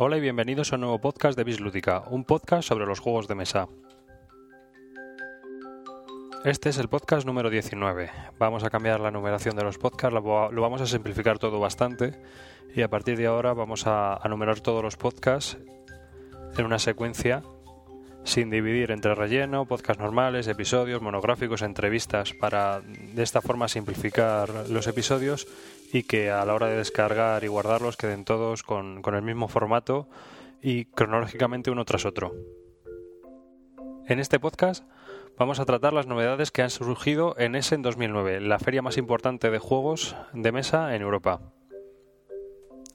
Hola y bienvenidos a un nuevo podcast de Bislúdica, un podcast sobre los juegos de mesa. Este es el podcast número 19. Vamos a cambiar la numeración de los podcasts, lo, vamos a simplificar todo bastante y a partir de ahora vamos a numerar todos los podcasts en una secuencia sin dividir entre relleno, podcasts normales, episodios, monográficos, entrevistas, para de esta forma simplificar los episodios y que a la hora de descargar y guardarlos queden todos con, el mismo formato y cronológicamente uno tras otro. En este podcast vamos a tratar las novedades que han surgido en Essen 2009, la feria más importante de juegos de mesa en Europa.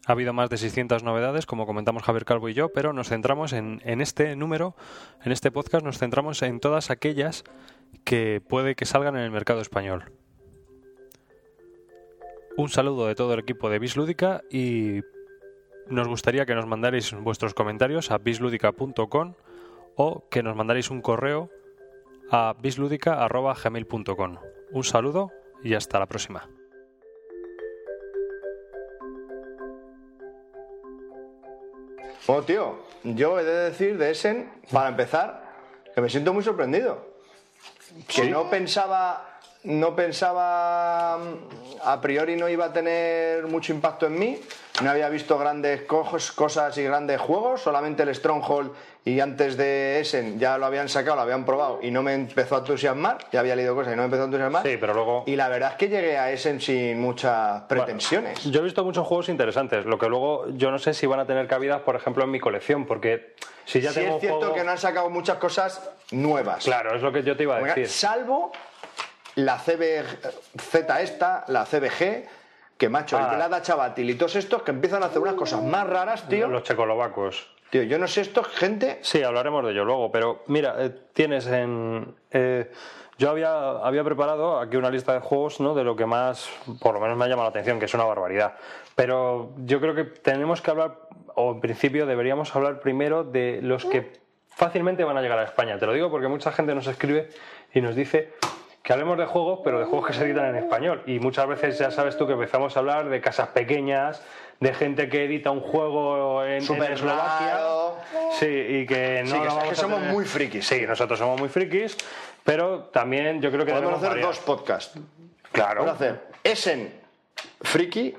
Ha habido más de 600 novedades, como comentamos Javier Calvo y yo, pero nos centramos en, en, este número, en este podcast, nos centramos en todas aquellas que puede que salgan en el mercado español. Un saludo de todo el equipo de Bislúdica y nos gustaría que nos mandarais vuestros comentarios a bisludica.com o que nos mandarais un correo a bisludica.gmail.com. Un saludo y hasta la próxima. Bueno, tío, yo he de decir de Essen, para empezar, que me siento muy sorprendido. Que no pensaba, no pensaba, mm, a priori no iba a tener mucho impacto en mí. No había visto grandes cosas y grandes juegos, solamente el Stronghold y antes de Essen ya lo habían sacado, lo habían probado y no me empezó a entusiasmar. Ya había leído cosas y no me empezó a entusiasmar. Sí, pero luego... Y la verdad es que llegué a Essen sin muchas pretensiones. Yo he visto muchos juegos interesantes, lo que luego yo no sé si van a tener cabida, por ejemplo, en mi colección, porque si ya sí tengo es cierto juego- que no han sacado muchas cosas nuevas. Claro, es lo que yo te iba a decir. Salvo la CBZ esta, la CBG, que macho, Ah. el Velada Chavatil y todos estos que empiezan a hacer unas cosas más raras, tío. Los checoslovacos. Tío, yo no sé esto, gente. Sí, hablaremos de ello luego, pero mira, eh, tienes en... eh, yo había, había preparado aquí una lista de juegos ¿no? de lo que más, por lo menos me ha llamado la atención, que es una barbaridad. Pero yo creo que tenemos que hablar, o en principio deberíamos hablar primero de los que fácilmente van a llegar a España. Te lo digo porque mucha gente nos escribe y nos dice que hablemos de juegos, pero de juegos que se editan en español. Y muchas veces ya sabes tú que empezamos a hablar de casas pequeñas, de gente que edita un juego en, en Súper Eslovaquia. raro. Sí, y que no Sí, que es vamos que a somos tener- muy frikis. Sí, nosotros somos muy frikis, pero también yo creo que Podemos hacer variar. dos podcasts. Claro. Podemos hacer Essen Friki,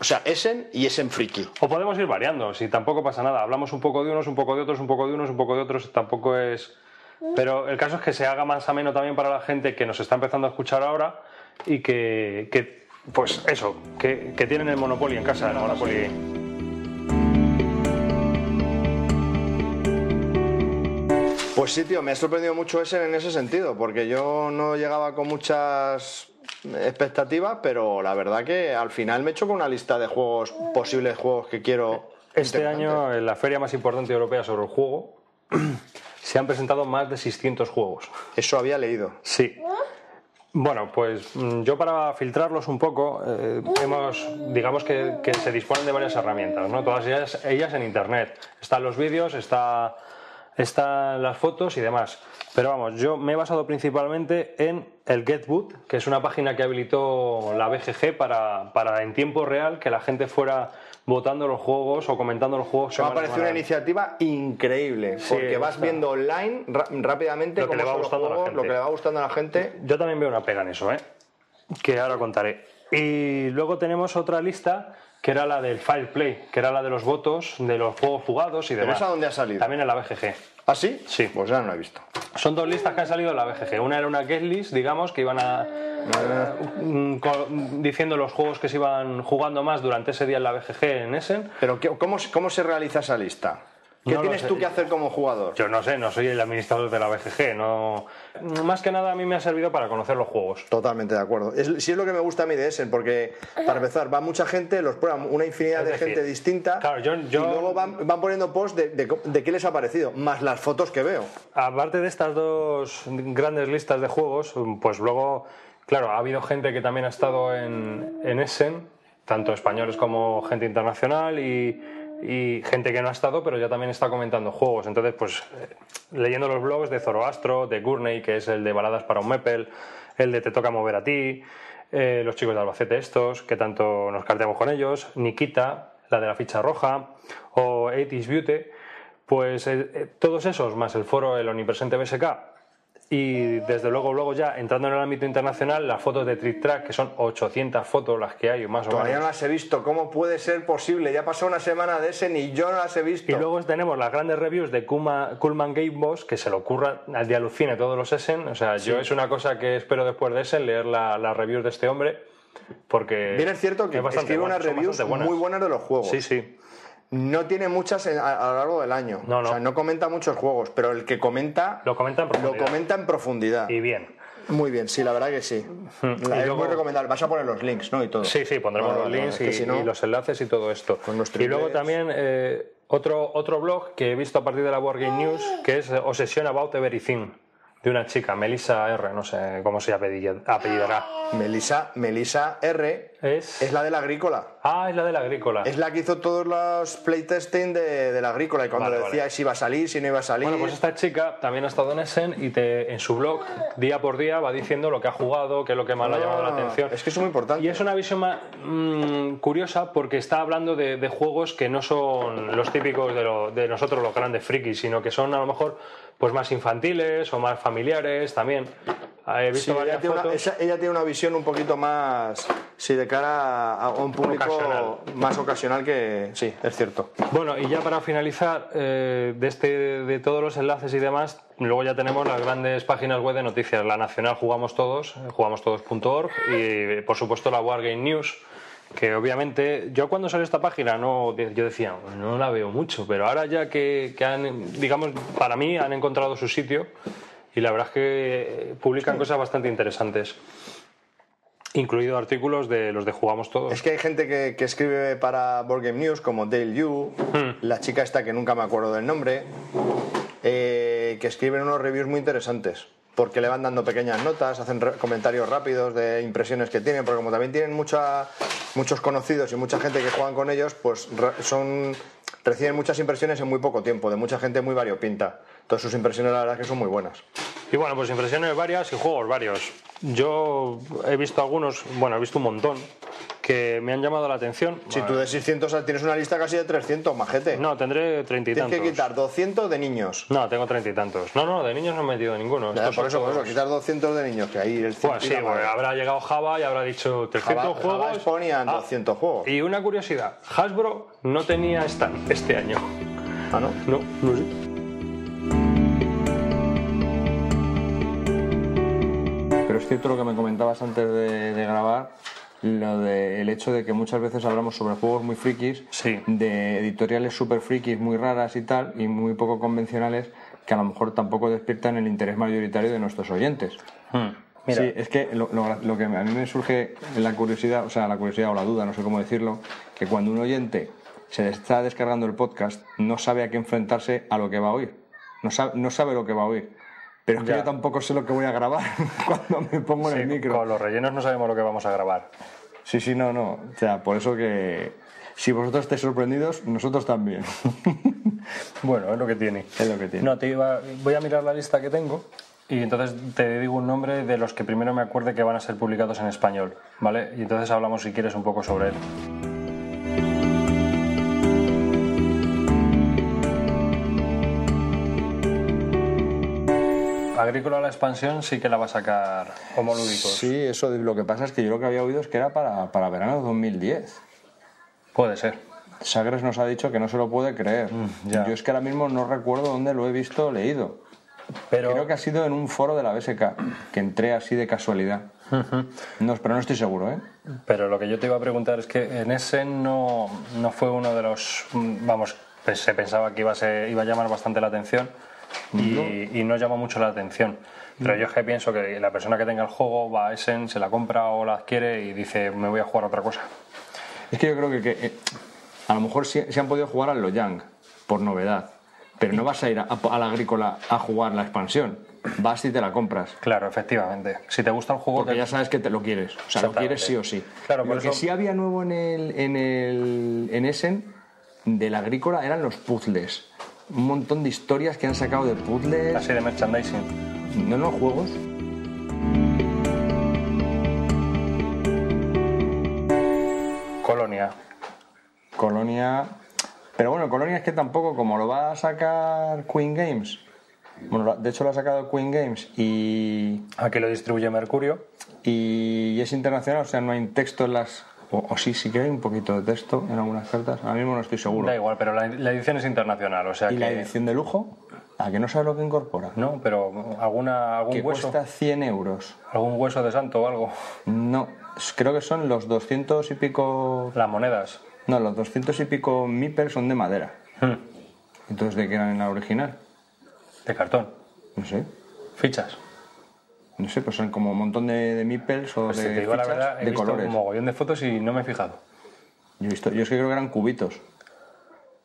o sea, Essen y Essen Friki. O podemos ir variando, si tampoco pasa nada. Hablamos un poco de unos, un poco de otros, un poco de unos, un poco de otros, tampoco es... Pero el caso es que se haga más ameno también para la gente que nos está empezando a escuchar ahora y que, que, pues eso, que, que tienen el Monopoly en casa, el Monopoly... Pues sí, tío, me ha sorprendido mucho Essen en ese sentido, porque yo no llegaba con muchas expectativas, pero la verdad que al final me he hecho con una lista de juegos, posibles juegos que quiero. Este año, en la feria más importante europea sobre el juego, se han presentado más de 600 juegos. Eso había leído. Sí. Bueno, pues mm, yo para filtrarlos un poco, eh, hemos, digamos que, que se disponen de varias herramientas, ¿no? Todas ellas, ellas en internet. Están los vídeos, está, están las fotos y demás. Pero vamos, yo me he basado principalmente en el GetBoot, que es una página que habilitó la BGG para, para en tiempo real que la gente fuera votando los juegos o comentando los juegos. Me ha parecido una iniciativa increíble, Sí, porque vas está. viendo online rápidamente Lo que le va gustando a la lo gente. que le va gustando a la gente. Yo también veo una pega en eso, ¿eh? Que ahora contaré. Y luego tenemos otra lista que era la del Fireplay, que era la de los votos de los juegos jugados y ¿Pero demás. esa dónde ha salido? También en la BGG. ¿Ah, sí? Sí. Pues ya no lo he visto. Son dos listas que han salido en la BGG. Una era una guest list, digamos, que iban a diciendo los juegos que se iban jugando más durante ese día en la BGG en Essen. Pero ¿qué- ¿cómo, se- cómo se realiza esa lista? ¿Qué No tienes tú que hacer como jugador? Yo no sé, no soy el administrador de la BGG, no. Más que nada a mí me ha servido para conocer los juegos. Totalmente de acuerdo. Es, sí es lo que me gusta a mí de Essen, porque para empezar, va mucha gente, los prueba una infinidad Es de decir, gente distinta claro, yo- yo- y luego van, van poniendo posts de, de de qué les ha parecido, más las fotos que veo. Aparte de estas dos grandes listas de juegos, pues luego, claro, ha habido gente que también ha estado en, en Essen, tanto españoles como gente internacional y, gente que no ha estado, pero ya también está comentando juegos. Entonces, pues eh, leyendo los blogs de Zoroastro, de Gurney, que es el de Baladas para un Mepel, el de Te toca mover a ti, eh, los chicos de Albacete estos, que tanto nos carteamos con ellos, Nikita, la de la ficha roja, o 80 Beauty, pues eh, todos esos, más el foro El Omnipresente BSK, y desde luego, luego ya entrando en el ámbito internacional, las fotos de Trick Track, que son 800 fotos las que hay, más o Todavía menos. no las he visto. ¿Cómo puede ser posible? Ya pasó una semana de ese ni yo no las he visto. Y luego tenemos las grandes reviews de Kuma, Coolman Game Boss, que se lo ocurra al día alucine todos los Essen. O sea, yo es una cosa que espero después de Essen, leer la- las reviews de este hombre, porque... Bien es cierto que es escribe bueno, unas reviews muy buenas de los juegos. Sí, sí. No tiene muchas en- a, a lo largo del año. No, no. O sea, no comenta muchos juegos, pero el que comenta Lo comenta en lo profundidad. comenta en profundidad. Y bien. Muy bien, sí, la verdad que sí. La- Y es luego- muy recomendable. Vas a poner los links, ¿no? Y todo. Sí, sí, pondremos los links y, si y los enlaces y todo esto. Con los y luego también eh, otro, otro blog que he visto a partir de la Board Game News, que es Obsession About Everything, de una chica, Melissa R, no sé cómo se apellid- apellidará. Melissa, Melissa R Es... es la de la agrícola. Ah, es la de la agrícola. Es la que hizo todos los playtesting de, de la agrícola y cuando Vale, decía vale. si iba a salir, si no iba a salir. Bueno, pues esta chica también ha estado en Essen y te, en su blog, día por día, va diciendo lo que ha jugado, qué es lo que más le ha llamado la Ah, atención. Es que es muy importante. Y es una visión más mm, curiosa porque está hablando de, de juegos que no son los típicos de, lo- de nosotros los grandes frikis, sino que son a lo mejor pues más infantiles o más familiares también. Ah, He Sí, visto ella, varias tiene una, esa- ella tiene una visión un poquito más, sí, de cara a, un público Ocasional. más ocasional que, sí, es cierto. Bueno, y ya para finalizar, eh, de, este, de todos los enlaces y demás, luego ya tenemos las grandes páginas web de noticias. La nacional Jugamos Todos, eh, jugamostodos.org y por supuesto la Wargame News, que obviamente yo cuando salió esta página no, yo decía, no la veo mucho, pero ahora ya que, que han, digamos, para mí han encontrado su sitio y la verdad es que publican cosas bastante interesantes. Incluido artículos de los de Jugamos Todos. Es que hay gente que, que escribe para Board Game News, como Dale Yu, Hmm. la chica esta que nunca me acuerdo del nombre, eh, que escriben unos reviews muy interesantes. Porque le van dando pequeñas notas, hacen comentarios rápidos de impresiones que tienen, porque como también tienen mucha, muchos conocidos y mucha gente que juegan con ellos, pues re- son reciben muchas impresiones en muy poco tiempo, de mucha gente muy variopinta. Todas sus impresiones la verdad es que son muy buenas. Y bueno, pues impresiones varias y juegos varios. Yo he visto algunos, bueno, he visto un montón que me han llamado la atención. Si tú de 600 tienes una lista casi de 300, majete. No, tendré treinta y Tienes tantos. que quitar 200 de niños. No, tengo treinta y tantos. No, no, de niños no he metido ninguno. Ya, por eso, por eso, quitar 200 de niños, que ahí el ciento sí, bueno, habrá llegado Java y habrá dicho 300 Java- juegos. Java ponían Ah, 200 juegos. Y una curiosidad, Hasbro no tenía stand este año. Ah, ¿no? No, no sé. Cierto lo que me comentabas antes de, de grabar, lo de, el hecho de que muchas veces hablamos sobre juegos muy frikis, Sí. de editoriales super frikis muy raras y tal, y muy poco convencionales, que a lo mejor tampoco despiertan el interés mayoritario de nuestros oyentes. Hmm, Mira, Sí, es que lo, lo- lo que a mí me surge la curiosidad, o sea, la curiosidad o la duda, no sé cómo decirlo, que cuando un oyente se está descargando el podcast, no sabe a qué enfrentarse a lo que va a oír. No sabe, no sabe lo que va a oír. Pero es que yo tampoco sé lo que voy a grabar cuando me pongo en sí, el micro. con los rellenos no sabemos lo que vamos a grabar. Sí, sí, no, no. O sea, por eso que si vosotros estáis sorprendidos, nosotros también. Bueno, es lo que tiene. Es lo que tiene. No, te iba, voy a mirar la lista que tengo y entonces te digo un nombre de los que primero me acuerde que van a ser publicados en español, ¿vale? Y entonces hablamos si quieres un poco sobre él. Agrícola la expansión sí que la va a sacar homolúdicos. Sí, eso lo que pasa es que yo lo que había oído es que era para, para verano de 2010. Puede ser. Sagres nos ha dicho que no se lo puede creer. Mm. Yo es que ahora mismo no recuerdo dónde lo he visto o leído. Pero Creo que ha sido en un foro de la BSK, que entré así de casualidad. No, pero no estoy seguro, ¿eh? Pero lo que yo te iba a preguntar es que en ese no, no fue uno de los. mm, Vamos, pues se pensaba que iba a, ser- iba a llamar bastante la atención y, y no llama mucho la atención. Pero yo es que pienso que la persona que tenga el juego va a Essen, se la compra o la adquiere y dice, me voy a jugar a otra cosa. Es que yo creo que, que, eh, a lo mejor sí, sí han podido jugar al Lojang, por novedad. Pero no vas a ir a, a la agrícola a jugar la expansión. Vas y te la compras. Claro, efectivamente. Si te gusta el juego, Porque que- ya sabes que te lo quieres. O sea, lo quieres sí o sí. Claro, lo que eso- sí había nuevo en el, en el en Essen de la agrícola eran los puzzles. Un montón de historias que han sacado de puzzles. así de merchandising. No, no, juegos. Colonia. Colonia. Pero bueno, Colonia es que tampoco, como lo va a sacar Queen Games. Bueno, de hecho lo ha sacado Queen Games y, Aquí lo distribuye Mercurio. y es internacional, o sea, no hay texto en las. O, o sí, sí que hay un poquito de texto en algunas cartas. Ahora mismo no estoy seguro. Da igual, pero la, la edición es internacional, o sea ¿Y que... la edición de lujo? ¿A que no sabes lo que incorpora? No, pero alguna, algún Que hueso, cuesta 100 euros. algún hueso de santo o algo. No, creo que son los 200 y pico. Las monedas. No, los 200 y pico meeples son de madera. Hmm, Entonces, ¿de qué eran en la original? De cartón. No sé. Fichas. No sé, pues son como un montón de, de meeples o Pues de, te digo la fichas verdad, he de visto colores. un mogollón de fotos y no me he fijado. Yo, he visto, yo es que creo que eran cubitos.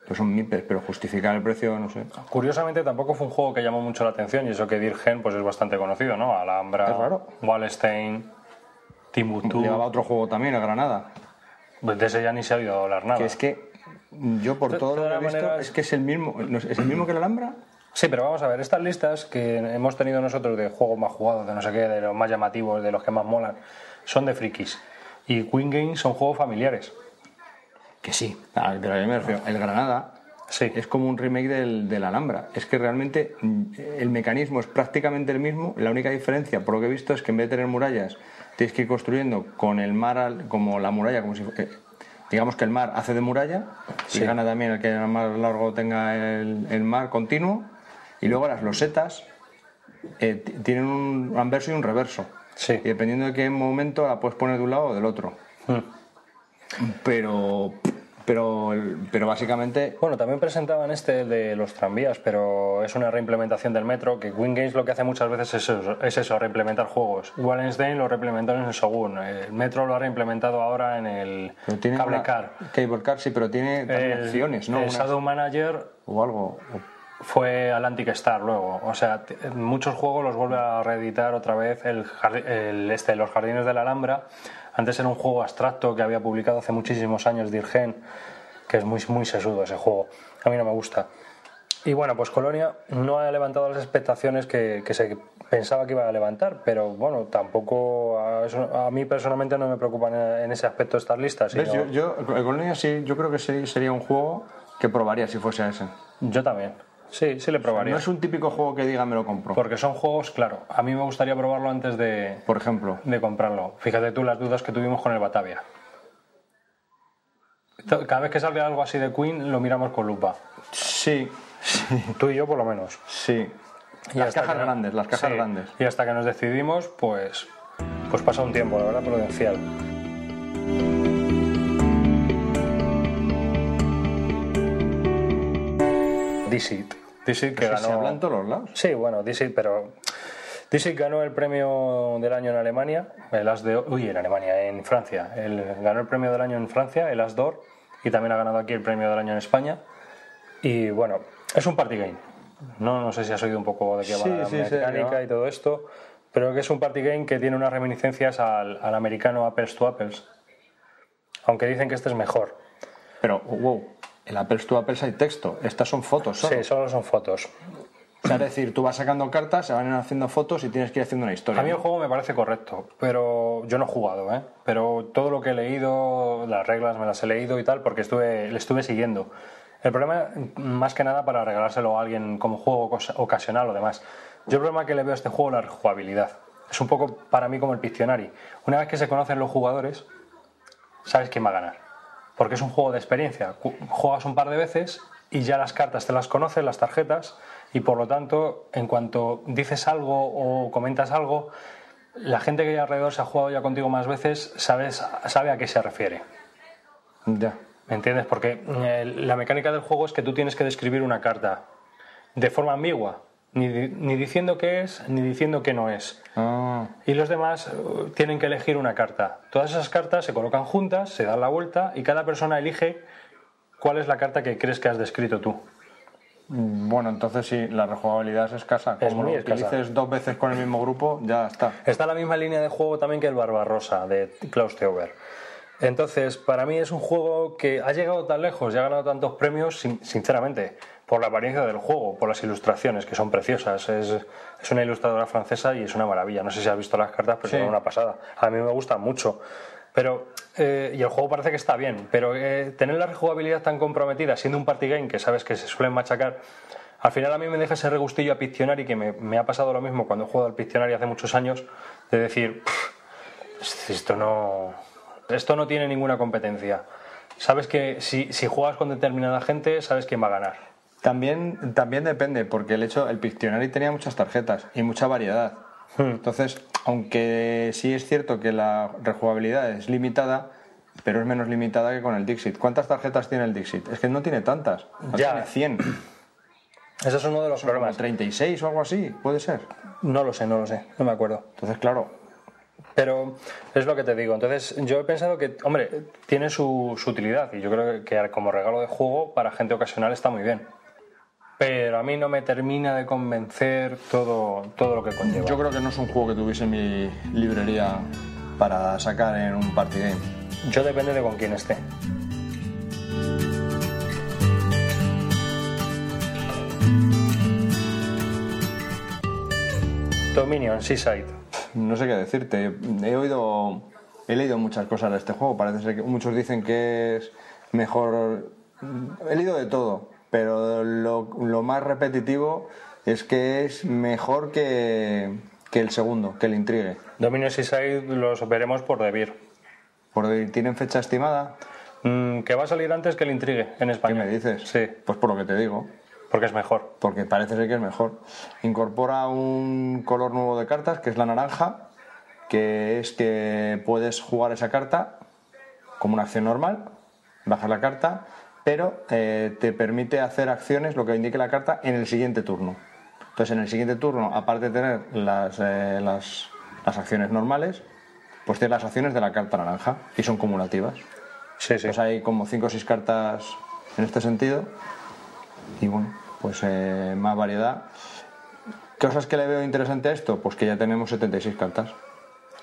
Pues son meeples, pero justificar el precio, no sé. Curiosamente tampoco fue un juego que llamó mucho la atención y eso que Dirgen pues es bastante conocido, ¿no? Alhambra, Es raro. Wallenstein, Timbuktu. Llevaba otro juego también, el Granada. Pues de ese ya ni se ha oído hablar nada. Que es que yo por todo lo que he visto, es que es el mismo. ¿Es el mismo que la Alhambra? Sí, pero vamos a ver, estas listas que hemos tenido nosotros de juegos más jugados, de no sé qué, de los más llamativos, de los que más molan, son de frikis. Y Queen Games son juegos familiares. Que sí. Pero yo me refiero. El Granada Sí. es como un remake del, del Alhambra. Es que realmente mm, el mecanismo es prácticamente el mismo. La única diferencia, por lo que he visto, es que en vez de tener murallas, tienes que ir construyendo con el mar al- como la muralla, como si eh, digamos que el mar hace de muralla Sí. y gana también el que más largo tenga el, el mar continuo. Y luego las losetas eh, tienen un anverso y un reverso. Sí. Y dependiendo de qué momento la puedes poner de un lado o del otro. Hmm. Pero, pero, pero básicamente Bueno, también presentaban este de los tranvías, pero es una reimplementación del metro, que Queen Games lo que hace muchas veces es eso, es eso reimplementar juegos. Wallenstein lo reimplementaron en el Shogun, el metro lo ha reimplementado ahora en el Cable una- Car. Cable Car, sí, pero tiene El, acciones, ¿no? el Shadow Manager o algo. Fue Atlantic Star luego. O sea, muchos juegos los vuelve a reeditar otra vez el, el este, Los Jardines de la Alhambra. Antes era un juego abstracto que había publicado hace muchísimos años Dirgen, que es muy, muy sesudo ese juego. A mí no me gusta. Y bueno, pues Colonia no ha levantado las expectaciones que, que se pensaba que iba a levantar, pero bueno, tampoco a, mí personalmente no me preocupan en ese aspecto estas listas. Sino- Yo, yo, Colonia sí, yo creo que sí- sería un juego que probaría si fuese ese. yo también. Sí, sí le probaría. No es un típico juego que diga me lo compro. Por, Porque son juegos, claro, a mí me gustaría probarlo antes de, ejemplo. de comprarlo. Fíjate tú las dudas que tuvimos con el Batavia. Cada vez que salga algo así de Queen lo miramos con lupa. Sí, Tú y yo por lo menos. sí. Y las cajas que grandes, las cajas Sí, grandes. Y hasta que nos decidimos, pues, pues pasa un tiempo, la verdad, prudencial. Dixit. Dixit que se ganó... habla en todos los lados. Sí, bueno, Dixit, pero Dixit ganó el premio del año en Alemania, el As de uy, en Alemania, en Francia. El, ganó el premio del año en Francia, el As d'Or, y también ha ganado aquí el premio del año en España. Y bueno, es un party game. No, no sé si has oído un poco de qué Sí, va la sí, sí, mecánica ya. y todo esto, pero que es un party game que tiene unas reminiscencias al, al americano Apples to Apples. Aunque dicen que este es mejor. Pero, wow, el Apples to Apples hay texto. Estas son fotos solo. Sí, solo son fotos. O sea, es decir, tú vas sacando cartas, se van haciendo fotos y tienes que ir haciendo una historia. A mí el juego me parece correcto, pero yo no he jugado, ¿eh? Pero todo lo que he leído, las reglas me las he leído y tal, porque estuve, le estuve siguiendo. El problema, más que nada, para regalárselo a alguien como juego ocas- ocasional o demás. Yo el problema que le veo a este juego es la rejugabilidad. Es un poco para mí como el Pictionary. Una vez que se conocen los jugadores, sabes quién va a ganar. Porque es un juego de experiencia. Juegas un par de veces y ya las cartas te las conoces, las tarjetas, y por lo tanto, en cuanto dices algo o comentas algo, la gente que hay alrededor se ha jugado ya contigo más veces, sabes, sabe a qué se refiere. Ya. ¿Me entiendes? Porque eh, la mecánica del juego es que tú tienes que describir una carta de forma ambigua, ni, ni diciendo qué es, ni diciendo qué no es. Ah, Y los demás eh, tienen que elegir una carta. Todas esas cartas se colocan juntas, se dan la vuelta y cada persona elige cuál es la carta que crees que has descrito tú. mm, bueno, entonces sí, la rejugabilidad es escasa. Es Como muy lo escasa. utilices dos veces con el mismo grupo, ya está. Está la misma línea de juego también que el Barbarossa de Klaus Teuber. Entonces, para mí es un juego que ha llegado tan lejos y ha ganado tantos premios, sin- sinceramente, por la apariencia del juego, por las ilustraciones, que son preciosas. Es, es una ilustradora francesa y es una maravilla. No sé si has visto las cartas, pero Sí. son una pasada. A mí me gustan mucho. Pero, eh, y el juego parece que está bien, pero eh, tener la rejugabilidad tan comprometida, siendo un party game que sabes que se suelen machacar, al final a mí me deja ese regustillo a Pictionary que me, me ha pasado lo mismo cuando he jugado al Pictionary hace muchos años, de decir, "Pff, esto no, esto no tiene ninguna competencia. Sabes que si, si juegas con determinada gente, sabes quién va a ganar. También, también depende, porque el hecho, el Pictionary tenía muchas tarjetas y mucha variedad. Entonces, aunque sí es cierto que la rejugabilidad es limitada, pero es menos limitada que con el Dixit. ¿Cuántas tarjetas tiene el Dixit? Es que no tiene tantas. No Ya. Tiene 100. Ese es uno de los Como problemas. 36 o algo así, puede ser. No lo sé, no lo sé, no me acuerdo. Entonces, claro, Pero es lo que te digo. Entonces, yo he pensado que, hombre, tiene su, su utilidad y yo creo que como regalo de juego para gente ocasional está muy bien. Pero a mí no me termina de convencer todo, todo lo que conlleva. yo creo que no es un juego que tuviese en mi librería para sacar en un party game. Yo depende de con quién esté. Dominion, Seaside. No sé qué decirte. He oído, he leído muchas cosas de este juego. Parece ser que muchos dicen que es mejor. He leído de todo, pero lo, lo más repetitivo es que es mejor que, que el segundo, que el Intrigue. Dominion Seaside los veremos por Debir. Porque tienen fecha estimada. Mm, que va a salir antes que el Intrigue en ¿Qué España. me dices? Sí, Pues por lo que te digo. porque es mejor. porque parece ser que es mejor. Incorpora un color nuevo de cartas, que es la naranja, que es que puedes jugar esa carta como una acción normal, bajas la carta, pero eh, te permite hacer acciones, lo que indique la carta, en el siguiente turno. Entonces, en el siguiente turno, aparte de tener las, eh, las, las acciones normales, pues tienes las acciones de la carta naranja, y son cumulativas. Sí, sí. Pues hay como 5 o 6 cartas en este sentido. Y bueno, pues eh, más variedad. ¿Cosas que le veo interesante a esto? Pues que ya tenemos 76 cartas.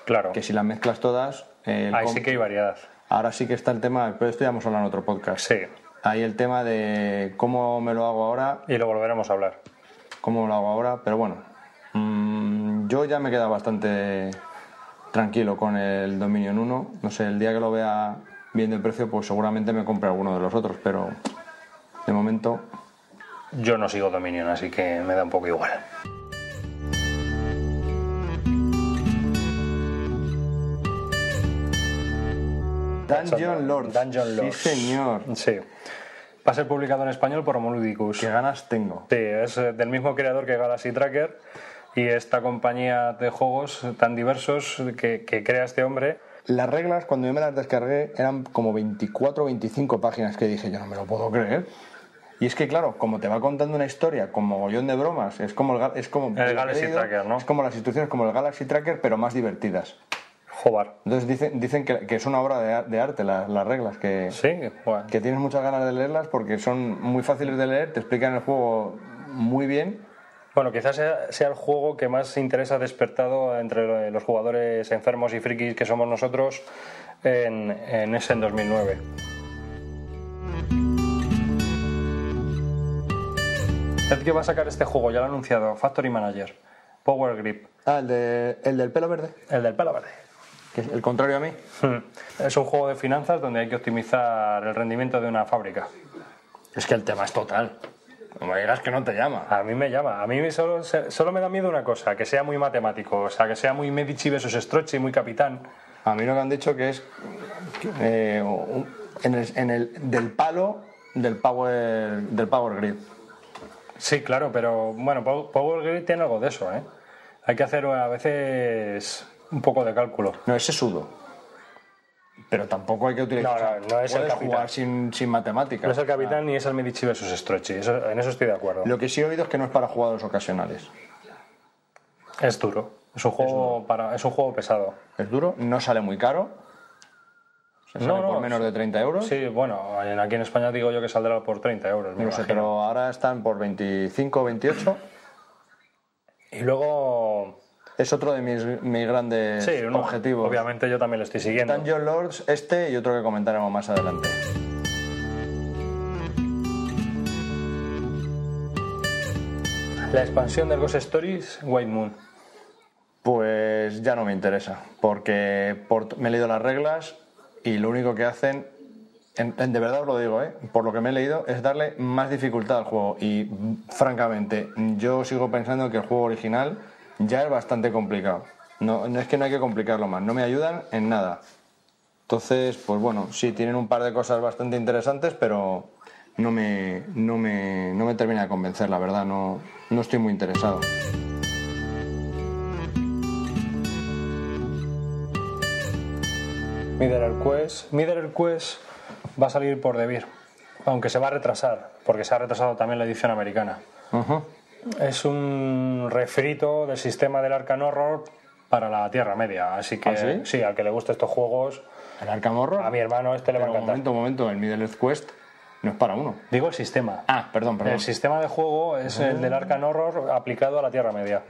claro. Que si las mezclas todas. eh, Ahí sí que hay variedad. Ahora sí que está el tema, pero esto ya hemos hablado en otro podcast. Sí. Ahí el tema de cómo me lo hago ahora, Y lo volveremos a hablar. cómo lo hago ahora, pero bueno. mm, yo ya me he quedado bastante tranquilo con el Dominion 1. No sé, el día que lo vea viendo el precio, pues seguramente me compre alguno de los otros, pero de momento Yo no sigo Dominion, así que me da un poco igual. Dungeon Lords. Dungeon Lords. Sí, señor. Sí. Va a ser publicado en español por Homoludicus. Qué ganas tengo. Sí, es eh, del mismo creador que Galaxy Tracker y esta compañía de juegos tan diversos que, que crea este hombre. Las reglas, cuando yo me las descargué, eran como 24 o 25 páginas que dije, yo no me lo puedo creer. Y es que, claro, como te va contando una historia con mogollón de bromas, es como el, es como, El Galaxy leído, Tracker, ¿no? Es como las instrucciones, como el Galaxy Tracker, pero más divertidas. Jobar. Entonces dicen, dicen que, que es una obra de, ar- de arte la- las reglas, que, Sí, bueno. que tienes muchas ganas de leerlas porque son muy fáciles de leer, te explican el juego muy bien. Bueno, quizás sea, sea el juego que más interés ha despertado entre los jugadores enfermos y frikis que somos nosotros en, en ese en 2009. El que va a sacar este juego, ya lo ha anunciado, Factory Manager, Power Grip, Ah, el, de, el del pelo verde, el del pelo verde. Que es el contrario a mí. Es un juego de finanzas donde hay que optimizar el rendimiento de una fábrica. Es que el tema es total. No me digas que no te llama. A mí me llama. A mí solo, solo me da miedo una cosa, que sea muy matemático, o sea, que sea muy Medici versus Strozzi, muy capitán. A mí lo que han dicho que es eh, en, el, en el- del palo del power del power grid. Sí, claro, pero bueno, Pow- Power Grid tiene algo de eso, ¿eh? Hay que hacer a veces un poco de cálculo. No, ese sudo. Pero tampoco hay que utilizar. No, no, no es el capitán. jugar sin, sin matemáticas. No es el capitán ni es el Medici versus Strozzi, eso- en eso estoy de acuerdo. Lo que sí he oído es que no es para jugadores ocasionales. Es duro. Es un juego para, es un juego pesado. Es duro, no sale muy caro. Se sale No, no, por menos de 30 euros. Sí, bueno, en- aquí en España digo yo que saldrá por 30 euros. me no sé, pero ahora están por 25 o 28. Y luego, Es otro de mis, mis grandes sí, objetivos. obviamente yo también lo estoy siguiendo. Dungeon Lords, este y otro que comentaremos más adelante. La expansión del Ghost Stories, White Moon. Pues ya no me interesa, porque por- me he leído las reglas y lo único que hacen, en- en- de verdad os lo digo, ¿eh? por lo que me he leído, es darle más dificultad al juego. Y francamente, yo sigo pensando que el juego original ya es bastante complicado. No, no es que no hay que complicarlo más, no me ayudan en nada. Entonces, pues bueno, sí, tienen un par de cosas bastante interesantes, pero no me, no me, no me termina de convencer, la verdad, no, no estoy muy interesado. Middle Quest. Middle Quest va a salir por Debir, aunque se va a retrasar, porque se ha retrasado también la edición americana. Es un refrito del sistema del Arcan Horror para la Tierra Media, así que ¿Ah, sí? al que le guste estos juegos, ¿El Arkham Horror? a mi hermano este le va a Pero un encantar. momento, un momento, el Middle Earth Quest no es para uno. Digo el sistema. Ah, perdón, perdón. El sistema de juego es el del Arcan Horror aplicado a la Tierra Media.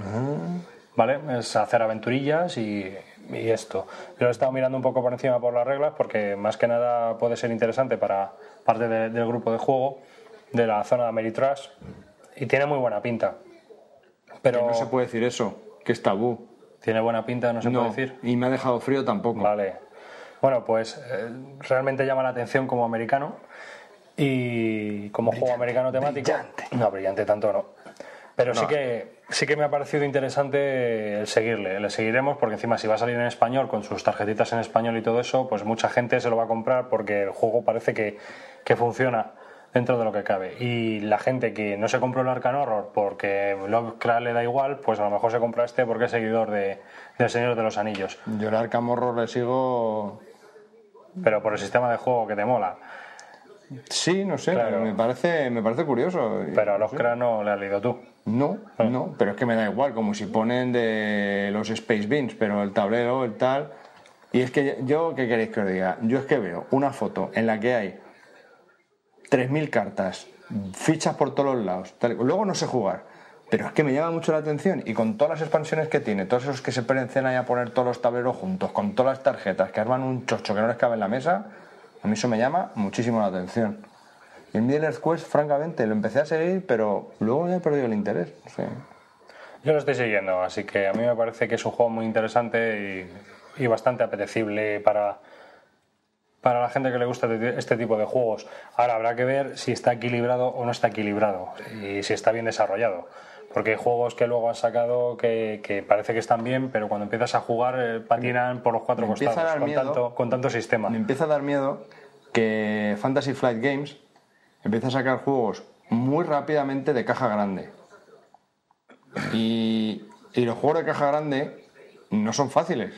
¿Vale? Es hacer aventurillas y, y esto. Yo lo he estado mirando un poco por encima por las reglas porque más que nada puede ser interesante para parte de- del grupo de juego de la zona de Ameritrash y tiene muy buena pinta. Pero No se puede decir eso, que es tabú. tiene buena pinta, no se no, puede decir. y me ha dejado frío tampoco. Vale. Bueno, pues eh, realmente llama la atención como americano y como juego americano temático. No, brillante tanto no. Pero sí que sí que me ha parecido interesante el seguirle. Le seguiremos porque encima si va a salir en español con sus tarjetitas en español y todo eso, pues mucha gente se lo va a comprar porque el juego parece que, que funciona dentro de lo que cabe. Y la gente que no se compró el Arcan Horror porque Lovecraft le da igual, pues a lo mejor se compra este porque es seguidor de, del Señor de los Anillos Yo el Arkham Horror le sigo... pero por el sistema de juego que te mola. Sí, no sé, Claro. pero me parece, me parece curioso. Pero a cras no le has leído tú. No, Ah. no, pero es que me da igual, como si ponen de los Space Beans, pero el tablero, el tal. Y es que yo, ¿qué queréis que os diga? Yo es que veo una foto en la que hay 3.000 cartas, fichas por todos los lados. Luego no sé jugar, pero es que me llama mucho la atención. Y con todas las expansiones que tiene, todos esos que se parecen ahí a poner todos los tableros juntos, con todas las tarjetas que arman un chocho que no les cabe en la mesa, a mí eso me llama muchísimo la atención. Y el Middle Earth Quest, francamente, lo empecé a seguir, pero luego ya he perdido el interés. Yo lo estoy siguiendo, así que a mí me parece que es un juego muy interesante y bastante apetecible para, para la gente que le gusta este- este tipo de juegos. Ahora habrá que ver si está equilibrado o no está equilibrado y si está bien desarrollado. Porque hay juegos que luego han sacado que, que parece que están bien, pero cuando empiezas a jugar eh, patinan por los cuatro Me empieza a costados dar con miedo. tanto, con tanto sistema. Me empieza a dar miedo que Fantasy Flight Games empiece a sacar juegos muy rápidamente de caja grande. Y, y los juegos de caja grande no son fáciles.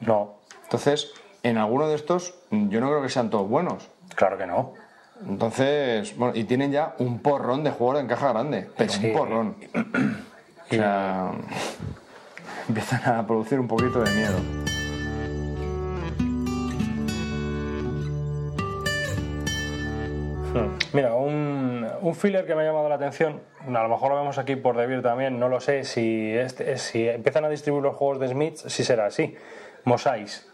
No, Entonces, en alguno de estos, yo no creo que sean todos buenos. claro que no. Entonces, bueno, y tienen ya un porrón de juegos en caja grande, pero Sí. un porrón. O sea, empiezan a producir un poquito de miedo. Mira, un, un filler que me ha llamado la atención, a lo mejor lo vemos aquí por Devir también, no lo sé, si, este, si empiezan a distribuir los juegos de Smith, si será así. Mosaics,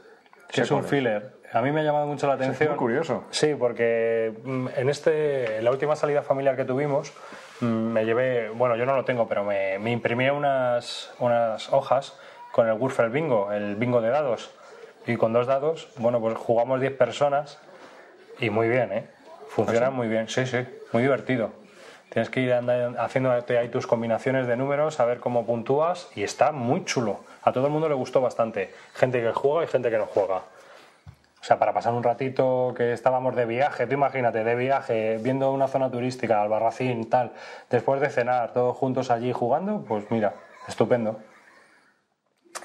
que es un es. filler. A mí me ha llamado mucho la atención. muy curioso. Sí, porque mm, en, este, en la última salida familiar que tuvimos, mm, me llevé, bueno, yo no lo tengo, pero me, me imprimí unas, unas hojas con el Wurfel Bingo, el bingo de dados. Y con dos dados, bueno, pues jugamos 10 personas y muy bien, ¿eh? Funciona muy bien, sí, sí, muy divertido. Tienes que ir anda- haciéndote ahí tus combinaciones de números, a ver cómo puntúas y está muy chulo. A todo el mundo le gustó bastante. Gente que juega y gente que no juega. O sea, para pasar un ratito que estábamos de viaje, tú imagínate, de viaje, viendo una zona turística, Albarracín, tal, después de cenar, todos juntos allí jugando, pues mira, estupendo.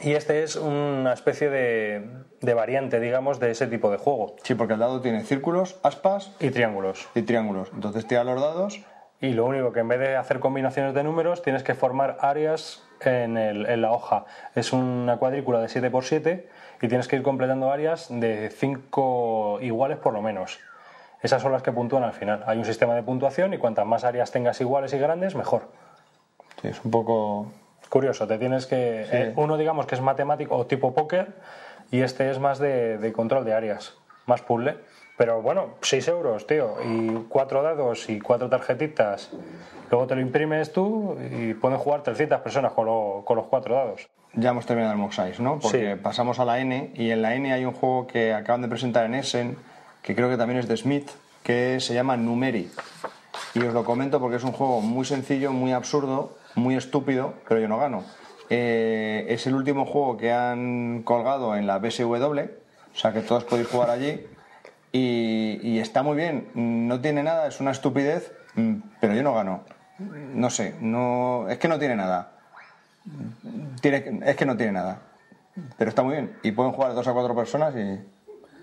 Y este es una especie de, de variante, digamos, de ese tipo de juego. Sí, porque el dado tiene círculos, aspas Y triángulos. y triángulos. Entonces tira los dados Y lo único que en vez de hacer combinaciones de números, tienes que formar áreas en, el- en la hoja. Es una cuadrícula de 7x7 y tienes que ir completando áreas de 5 iguales por lo menos. Esas son las que puntúan al final. Hay un sistema de puntuación y cuantas más áreas tengas iguales y grandes, mejor. Sí, es un poco. Curioso, te tienes que... eh, uno digamos que es matemático o tipo póker y este es más de, de control de áreas, más puzzle. Pero bueno, 6 euros, tío, y cuatro dados y cuatro tarjetitas. Luego te lo imprimes tú y pueden jugar 300 personas con, lo- con los cuatro dados. Ya hemos terminado el Mox ¿no? Porque Sí. pasamos a la N y en la N hay un juego que acaban de presentar en Essen, que creo que también es de Smith, que se llama Numeri. Y os lo comento porque es un juego muy sencillo, muy absurdo, muy estúpido, pero yo no gano. Eh, es el último juego que han colgado en la BSW, o sea que todos podéis jugar allí. Y, y está muy bien, no tiene nada, es una estupidez, mm, pero yo no gano. No sé, no, es que no tiene nada. Tiene, es que no tiene nada. Pero está muy bien. Y pueden jugar dos a cuatro personas y,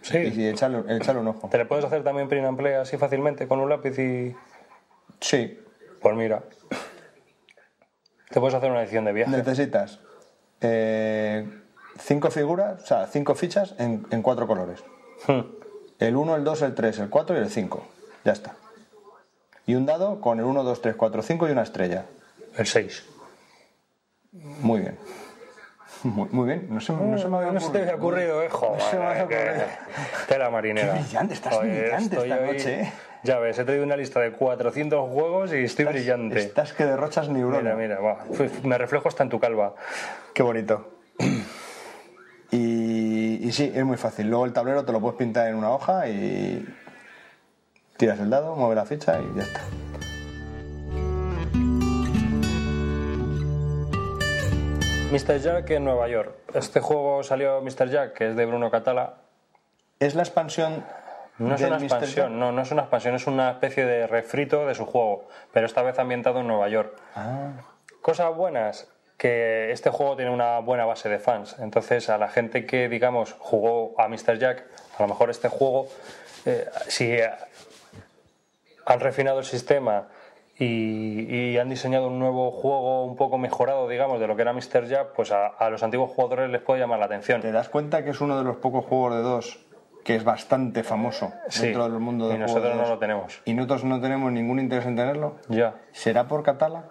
Sí. y, y echarle, echarle un ojo. ¿Te le puedes hacer también print and play así fácilmente con un lápiz y...? Sí. Pues mira, te puedes hacer una edición de viaje. Necesitas eh, cinco figuras, o sea, cinco fichas en, en cuatro colores. Hmm. El 1, el 2, el 3, el 4 y el 5. Ya está. Y un dado con el 1, 2, 3, 4, 5 y una estrella. El 6. Muy bien. Muy, muy bien. No se, no se me había No se te había ocurrido, eh, joder. se me había ocurrido. Tela marinera. Qué brillante, estás brillante estoy esta hoy- noche, eh. Ya ves, he traído una lista de 400 juegos y estoy brillante. Estás que derrochas neurona. Mira, mira, va. Me reflejo hasta en tu calva. Qué bonito. Y, y sí, es muy fácil. Luego el tablero te lo puedes pintar en una hoja y tiras el dado, mueves la ficha y ya está. Mr. Jack en Nueva York. Este juego salió Mr. Jack, que es de Bruno Catala. ¿Es la expansión? No es una Mr. expansión, Jack? no, no es una expansión, es una especie de refrito de su juego, pero esta vez ambientado en Nueva York. Ah, Cosas buenas, que este juego tiene una buena base de fans. Entonces, a la gente que, digamos, jugó a Mr. Jack, a lo mejor este juego, eh, si han refinado el sistema y, y han diseñado un nuevo juego un poco mejorado, digamos, de lo que era Mr. Jack, pues a, a los antiguos jugadores les puede llamar la atención. ¿Te das cuenta que es uno de los pocos juegos de dos que es bastante famoso Sí, dentro del mundo de y nosotros de no dos? lo tenemos. Y nosotros no tenemos ningún interés en tenerlo. Ya. ¿Será por Catala?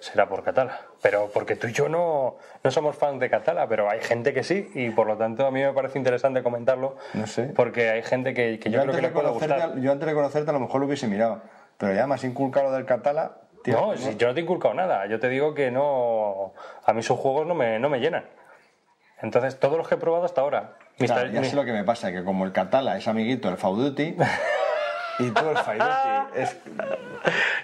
Será por Catala. Pero porque tú y yo no, no somos fans de Catala, pero hay gente que sí, y por lo tanto a mí me parece interesante comentarlo. No sé. Porque hay gente que, que yo, creo que le de puede gustar. yo antes de conocerte a lo mejor lo hubiese mirado. Pero ya has inculcado del Catala. tío, No, si yo no te he inculcado nada. Yo te digo que no. A mí sus juegos no me, no me llenan. Entonces, todos los que he probado hasta ahora. Claro, ya sé lo que me pasa, que como el Catala es amiguito del Fauduti y tú el Faiduti es...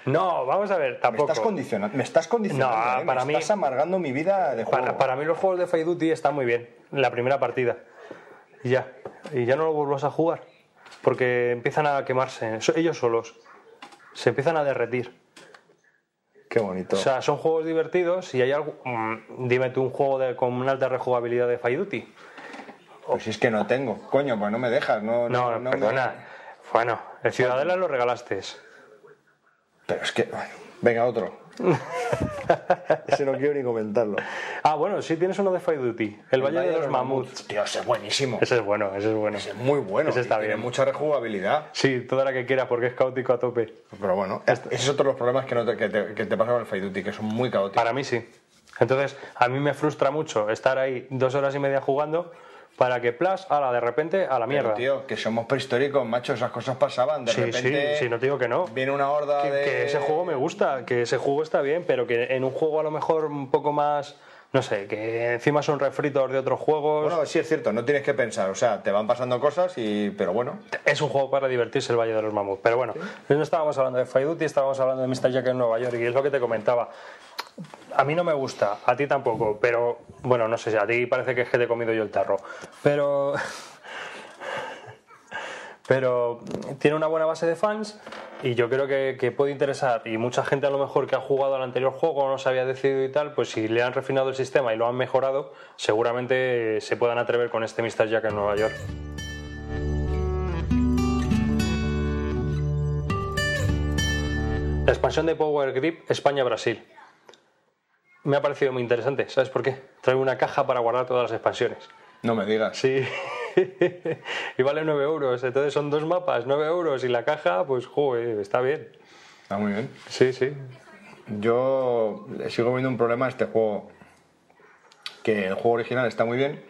No, vamos a ver, Me estás condicionando, me estás condicionando, No, eh, para me mí- estás amargando mi vida de juego. Para, para mí los juegos de Fight Duty están muy bien. La primera partida. Y ya. Y ya no lo vuelvas a jugar. Porque empiezan a quemarse. Ellos solos. Se empiezan a derretir. Qué bonito. O sea, son juegos divertidos y hay algo... mm, dime tú un juego de, con una alta rejugabilidad de Fight Duty. pues si es que no tengo. Coño, pues no me dejas. No, No, no, no perdona. me- Bueno, el Ciudadela lo regalaste. Pero es que... bueno, venga, otro. Ese no quiero ni comentarlo. Ah, bueno, sí tienes uno de Fight Duty. El Valle de los Mamuts. Tío, ese es buenísimo. Ese es bueno, ese es bueno. Ese es muy bueno. Ese está y tiene bien. mucha rejugabilidad. Sí, toda la que quieras porque es caótico a tope. Pero bueno, ese es otro de los problemas que, no te, que, te, que te pasa con el Fight Duty, que son muy caóticos. Para mí sí. Entonces, a mí me frustra mucho estar ahí dos horas y media jugando para que, plas, ala, de repente, a la Pero, mierda. tío, que somos prehistóricos, macho, esas cosas pasaban. De sí, repente sí, sí, no digo que no. viene una horda Que, de... que ese juego me gusta, que ese juego está bien, pero que en un juego a lo mejor un poco más, no sé, que encima son refritos de otros juegos. Bueno, sí es cierto, no tienes que pensar, o sea, te van pasando cosas y... Pero bueno, Es un juego para divertirse el Valle de los Mamuts. Pero bueno, no estábamos hablando de Fight Duty, estábamos hablando de Mr. Jack en Nueva York y es lo que te comentaba. A mí no me gusta, a ti tampoco, pero bueno, no sé si a ti parece que es que te he comido yo el tarro. Pero. Pero tiene una buena base de fans y yo creo que, puede interesar. Y mucha gente a lo mejor que ha jugado al anterior juego no se había decidido y tal, pues si le han refinado el sistema y lo han mejorado, seguramente se puedan atrever con este Mr. Jack en Nueva York. La expansión de Power Grip España-Brasil. Me ha parecido muy interesante. ¿Sabes por qué? Trae una caja para guardar todas las expansiones. no me digas. Sí. y vale 9 euros. Entonces son dos mapas, 9 euros. Y la caja, pues, joder, está bien. Está muy bien. Sí, sí. Yo sigo viendo un problema a este juego. Que el juego original está muy bien,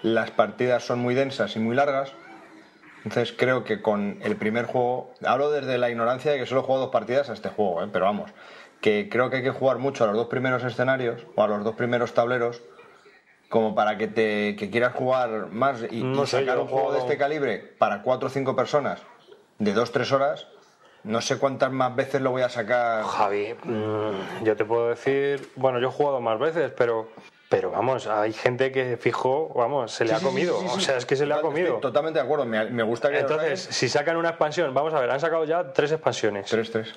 las partidas son muy densas y muy largas, Entonces creo que con el primer juego, hablo desde la ignorancia de que solo he jugado dos partidas a este juego, ¿eh? pero vamos, que creo que hay que jugar mucho a los dos primeros escenarios o a los dos primeros tableros como para que te que quieras jugar más y, No y sé, sacar un juego juego- de este calibre para cuatro o cinco personas de dos tres horas no sé cuántas más veces lo voy a sacar Javi, mm, yo te puedo decir, bueno, yo he jugado más veces, pero, pero vamos, hay gente que fijo, vamos, se le Sí, ha comido, sí, sí, o sea, es que se le ha comido. estoy totalmente de acuerdo me, me gusta que Entonces, si sacan una expansión, vamos a ver, han sacado ya tres expansiones. tres tres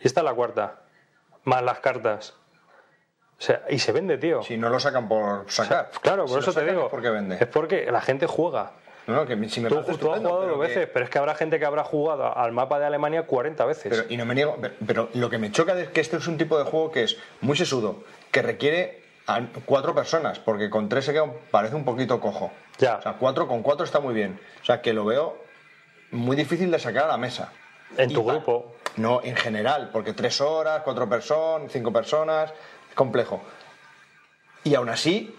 Y esta es la cuarta, más las cartas. O sea, y se vende, tío. si no lo sacan por sacar Claro, por eso te digo. es porque vende Es porque la gente juega. no, no, que si me Tú, parece tú has jugado dos que- veces, pero es que habrá gente que habrá jugado al mapa de Alemania 40 veces. Pero, y no me niego, pero, pero lo que me choca es que este es un tipo de juego que es muy sesudo, que requiere a cuatro personas, porque con tres se queda, parece un poquito cojo. Ya. O sea, cuatro con cuatro está muy bien. O sea, que lo veo muy difícil de sacar a la mesa. En Y tu grupo. No, en general, porque tres horas, cuatro personas, cinco personas, es complejo. Y aún así,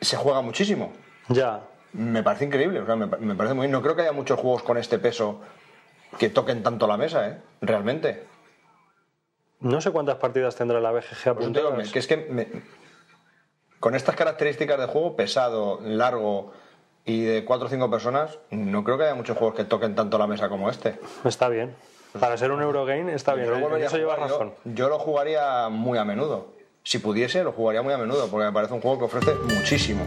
se juega muchísimo. Ya. Me parece increíble, o sea, me, me parece muy bien. No creo que haya muchos juegos con este peso que toquen tanto la mesa, ¿eh? Realmente. No sé cuántas partidas tendrá la BGG digo, apuntadas. me- que es que me- con estas características de juego, pesado, largo y de 4 o 5 personas, no creo que haya muchos juegos que toquen tanto la mesa como este. Está bien. Para ser un Eurogame está bien. Yo, lo a eso jugar, yo- razón. yo lo jugaría muy a menudo. Si pudiese, lo jugaría muy a menudo, porque me parece un juego que ofrece muchísimo.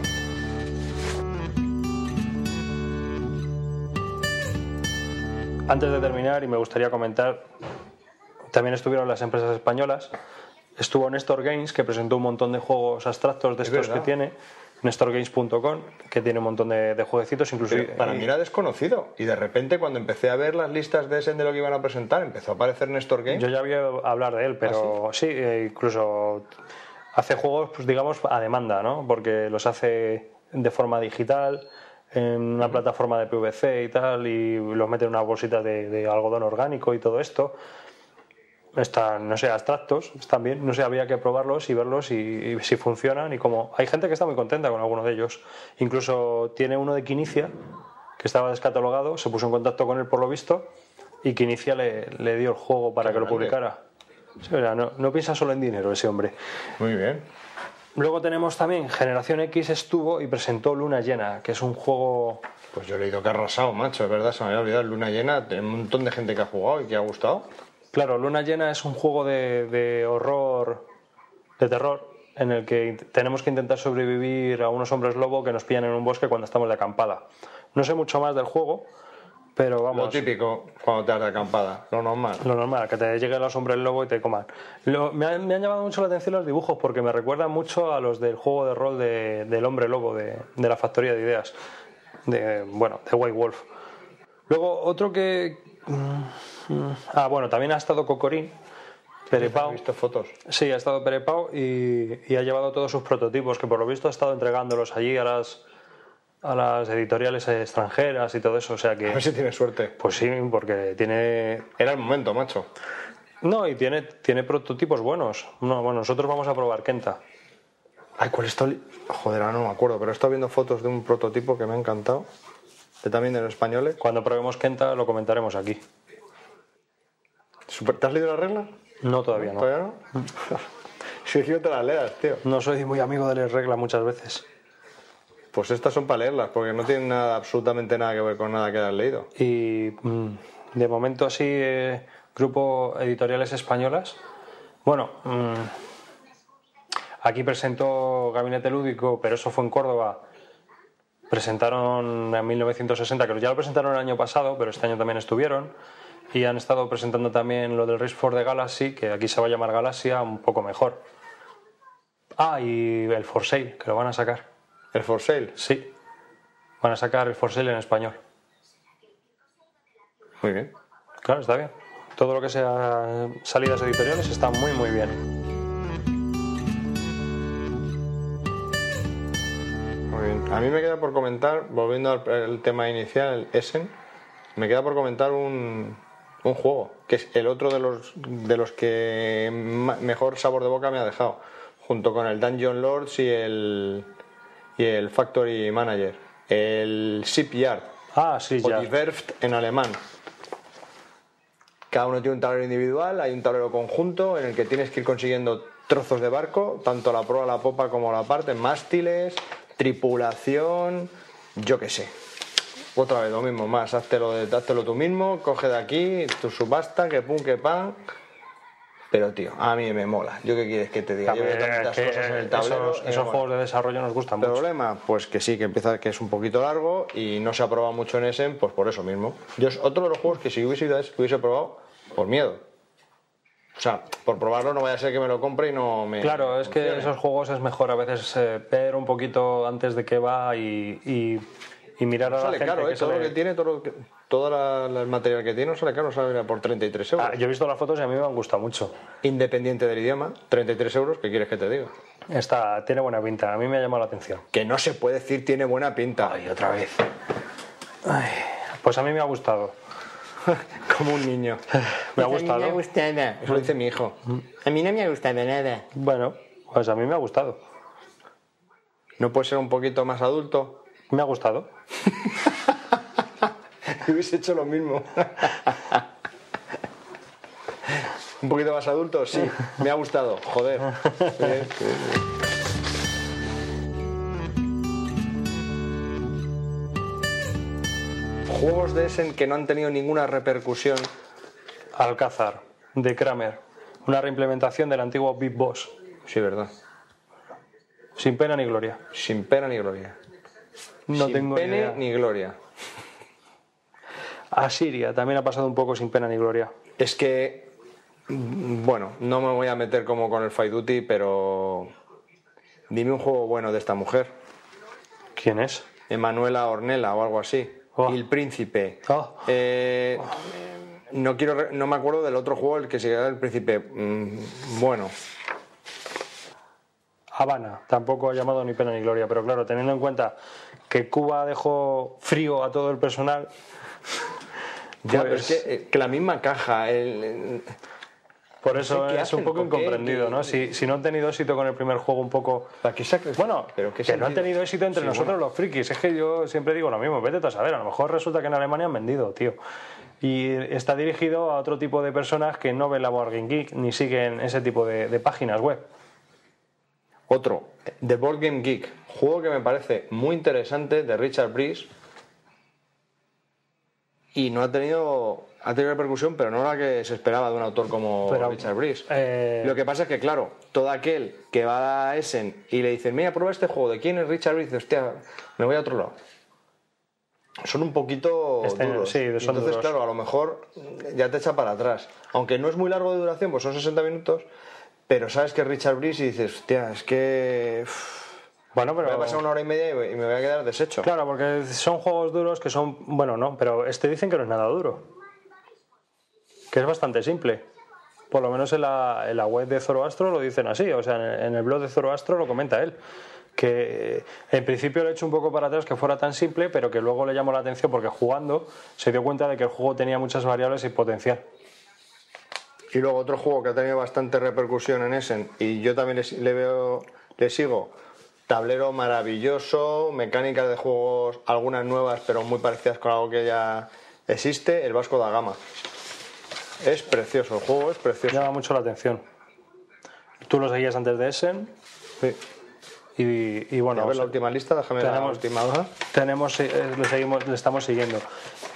Antes de terminar, y me gustaría comentar, también estuvieron las empresas españolas. Estuvo Nestor Games, que presentó un montón de juegos abstractos de Es estos que verdad. NestorGames.com, que tiene un montón de, de jueguecitos, incluso. Pero para mí era desconocido. Y de repente, cuando empecé a ver las listas de Essen de lo que iban a presentar, empezó a aparecer Néstor Games. Yo ya había hablar de él, pero sí, eh, incluso hace juegos, pues digamos, a demanda, ¿no? Porque los hace de forma digital, en una plataforma de PVC y tal, y los mete en unas bolsitas de, de algodón orgánico y todo esto. Están, no sé, abstractos, están bien, no sé, había que probarlos y verlos y, y si funcionan y como... Hay gente que está muy contenta con alguno de ellos. Incluso tiene uno de Quinicia, que estaba descatalogado, se puso en contacto con él por lo visto y Quinicia le, le dio el juego para Qué que lo publicara. Sí, o sea, no, no piensa solo en dinero ese hombre. Muy bien. Luego tenemos también Generación X estuvo y presentó Luna Llena, que es un juego... Pues yo he leído que ha arrasado, macho. Es verdad, se me había olvidado. Luna llena, hay un montón de gente que ha jugado y que ha gustado. Claro, Luna Llena es un juego de, de horror, de terror, en el que tenemos que intentar sobrevivir a unos hombres lobo que nos pillan en un bosque cuando estamos de acampada. No sé mucho más del juego, pero Lo vamos... típico cuando te das de acampada, lo normal. Lo normal, que te lleguen los hombres lobo y te coman. Lo- me, han, me han llamado mucho la atención los dibujos porque me recuerdan mucho a los del juego de rol de- del hombre lobo de, de la factoría de ideas. De, bueno, de White Wolf. Luego, otro que. mm, mm, Ah, bueno, también ha estado Cocorín. ¿Has Perepao. visto fotos? Sí, ha estado Perepao y, y ha llevado todos sus prototipos, que por lo visto ha estado entregándolos allí a las, a las editoriales extranjeras y todo eso. O sea A que. ver si tienes suerte. Pues sí, porque tiene Era el momento, macho. no, y tiene, tiene prototipos buenos. No, bueno, nosotros vamos a probar Kenta. Ay, ¿cuál estoy? Joder, ahora no me acuerdo, pero he estado viendo fotos de un prototipo que me ha encantado. De también de los españoles. Cuando probemos Kenta lo comentaremos aquí. ¿Te has leído las reglas? No, todavía no. ¿Todavía no? si no te las leas, tío. No soy muy amigo de las reglas muchas veces. Pues estas son para leerlas, porque no tienen nada, absolutamente nada que ver con nada que hayas leído. Y mm, de momento así, eh, grupo editoriales españolas. Bueno, mm, aquí presentó Gabinete Lúdico, pero eso fue en Córdoba. Presentaron en 1960, que ya lo presentaron el año pasado, pero este año también estuvieron. Y han estado presentando también lo del Race for the Galaxy, que aquí se va a llamar Galaxia, un poco mejor. Ah, y el For Sale, que lo van a sacar. El For Sale. Sí, van a sacar el For Sale en español. Muy bien. Claro, está bien. Todo lo que sea salidas editoriales está muy, muy bien. Muy bien. A mí me queda por comentar, volviendo al al tema inicial, el Essen, me queda por comentar un, un juego, que es el otro de los, de los que mejor sabor de boca me ha dejado, junto con el Dungeon Lords y el, y el Factory Manager. El Shipyard, Ah, sí, o. Die Werft en alemán. Cada uno tiene un tablero individual, hay un tablero conjunto en el que tienes que ir consiguiendo trozos de barco, tanto la proa, la popa como la parte, mástiles, tripulación, yo qué sé. Otra vez lo mismo, más, háztelo, háztelo tú mismo, coge de aquí, tu subasta, que pum, que pan. Pero tío, a mí me mola. ¿Yo qué quieres que te diga? Yo veo tantas Que, cosas en el tablero. esos esos juegos de desarrollo nos gustan mucho. ¿Problema? Pues que sí, que empieza que es un poquito largo y no se ha probado mucho en Essen, pues por eso mismo. Yo es otro de los juegos que si hubiese ido a Essen, hubiese probado por miedo. O sea, por probarlo no vaya a ser que me lo compre y no me. Claro, es que funcione. esos juegos es mejor a veces eh, ver un poquito antes de que va y, y, y mirar a la Sale gente caro, que ¿eh? Todo lo que tiene, todo, lo que, todo la- la- el material que tiene, no sale caro, sale por 33 euros. Ah, yo he visto las fotos y a mí me han gustado mucho. Independiente del idioma, 33 euros, ¿qué quieres que te diga? Está, tiene buena pinta, a mí me ha llamado la atención. Que no se puede decir tiene buena pinta. Ay, otra vez. Ay, pues a mí me ha gustado. Como un niño. Me ha A mí gustado. me ha gustado. Eso lo dice mi hijo. A mí no me ha gustado nada. Bueno, pues a mí me ha gustado. ¿No puede ser un poquito más adulto? Me ha gustado. Hubiese hecho lo mismo. Un poquito más adulto, sí. Me ha gustado. Joder. Juegos de Essen que no han tenido ninguna repercusión. Alcázar, de Kramer. Una reimplementación del antiguo Big Boss. Sí, verdad. Sin pena ni gloria. Sin pena ni gloria. No Sin tengo ni pene idea. ni gloria. Asiria también ha pasado un poco sin pena ni gloria. Es que, mm, bueno, no me voy a meter como con el Fight Duty, pero dime un juego bueno de esta mujer. ¿Quién es? Emanuela Ornella o algo así. Oh. El príncipe. Oh. Eh, no quiero, no me acuerdo del otro juego, el que se llama el príncipe. Mm, bueno, Habana tampoco ha llamado ni pena ni gloria, pero claro, teniendo en cuenta que Cuba dejó frío a todo el personal, ya, pero es que, eh, que la misma caja. el- por eso es hacen, un poco incomprendido, ¿no? Si, si no han tenido éxito con el primer juego un poco... ¿Para qué sacre- Bueno, pero que no han tenido éxito entre Sí, nosotros bueno. los frikis. Es que yo siempre digo lo mismo, vete a saber. A lo mejor resulta que en Alemania han vendido, tío. Y está dirigido a otro tipo de personas que no ven la Board Game Geek ni siguen ese tipo de, de páginas web. Otro, The Board Game Geek, juego que me parece muy interesante de Richard Breeze y no ha tenido ha tenido repercusión, pero no la que se esperaba de un autor como Pero, Richard Breeze. eh, Lo que pasa es que, claro, todo aquel que va a Essen y le dicen, mira, prueba este juego, ¿de quién es Richard Breeze? Hostia, me voy a otro lado. Son un poquito Este- duros. sí, son Entonces, duros. claro, a lo mejor ya te echa para atrás. Aunque no es muy largo de duración, pues son 60 minutos, pero sabes que Richard Breeze y dices, hostia, es que... Bueno, pero... Voy a pasar una hora y media y me voy a quedar deshecho. Claro, porque son juegos duros que son. Bueno, no, pero este dicen que no es nada duro. Que es bastante simple. Por lo menos en la, en la web de Zoroastro lo dicen así. O sea, en el, blog de Zoroastro lo comenta él. Que eh, en principio le he hecho un poco para atrás que fuera tan simple, pero que luego le llamó la atención porque jugando se dio cuenta de que el juego tenía muchas variables y potencial. Y luego otro juego que ha tenido bastante repercusión en Essen y yo también le, le veo, le sigo. Tablero maravilloso, mecánicas de juegos, algunas nuevas pero muy parecidas con algo que ya existe, el Vasco da Gama. Es precioso, el juego es precioso. Llama mucho la atención. Tú lo seguías antes de Essen Sí. Y, y bueno. a ver la última lista, déjame la tenemos- última hoja. tenemos eh, le, seguimos, le estamos siguiendo.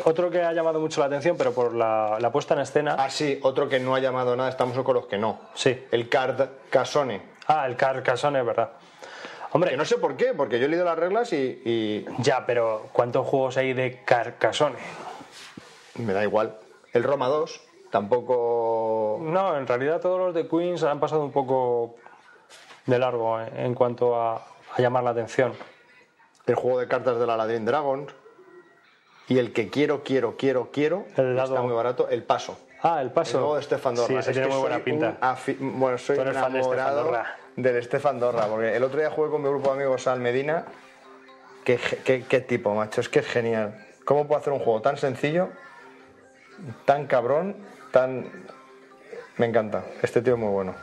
Otro que ha llamado mucho la atención, pero por la, la puesta en escena. Ah, sí, otro que no ha llamado nada, estamos con los que no. Sí. El Card Casone. Ah, el Carcassonne, es verdad. Hombre, Que no sé por qué, porque yo he leído las reglas y- y ya, pero ¿cuántos juegos hay de Carcassonne? me da igual. El Roma 2 tampoco No, en realidad todos los de Queens han pasado un poco de largo eh, en cuanto a, a llamar la atención. el juego de cartas de la Aladdin Dragons y el que quiero, quiero, quiero, quiero, El está muy barato, el paso. Ah, el El paso. juego de Stefan Dorra. Sí, ese Es tiene muy buena pinta. un Bueno, soy fan de enamorado Dorra. del Stefan Dorra, porque el otro día jugué con mi grupo de amigos al Medina. Qué, qué- qué tipo, macho, es que es genial. ¿Cómo puedo hacer un juego tan sencillo, tan cabrón, tan... Me encanta, este tío es muy bueno.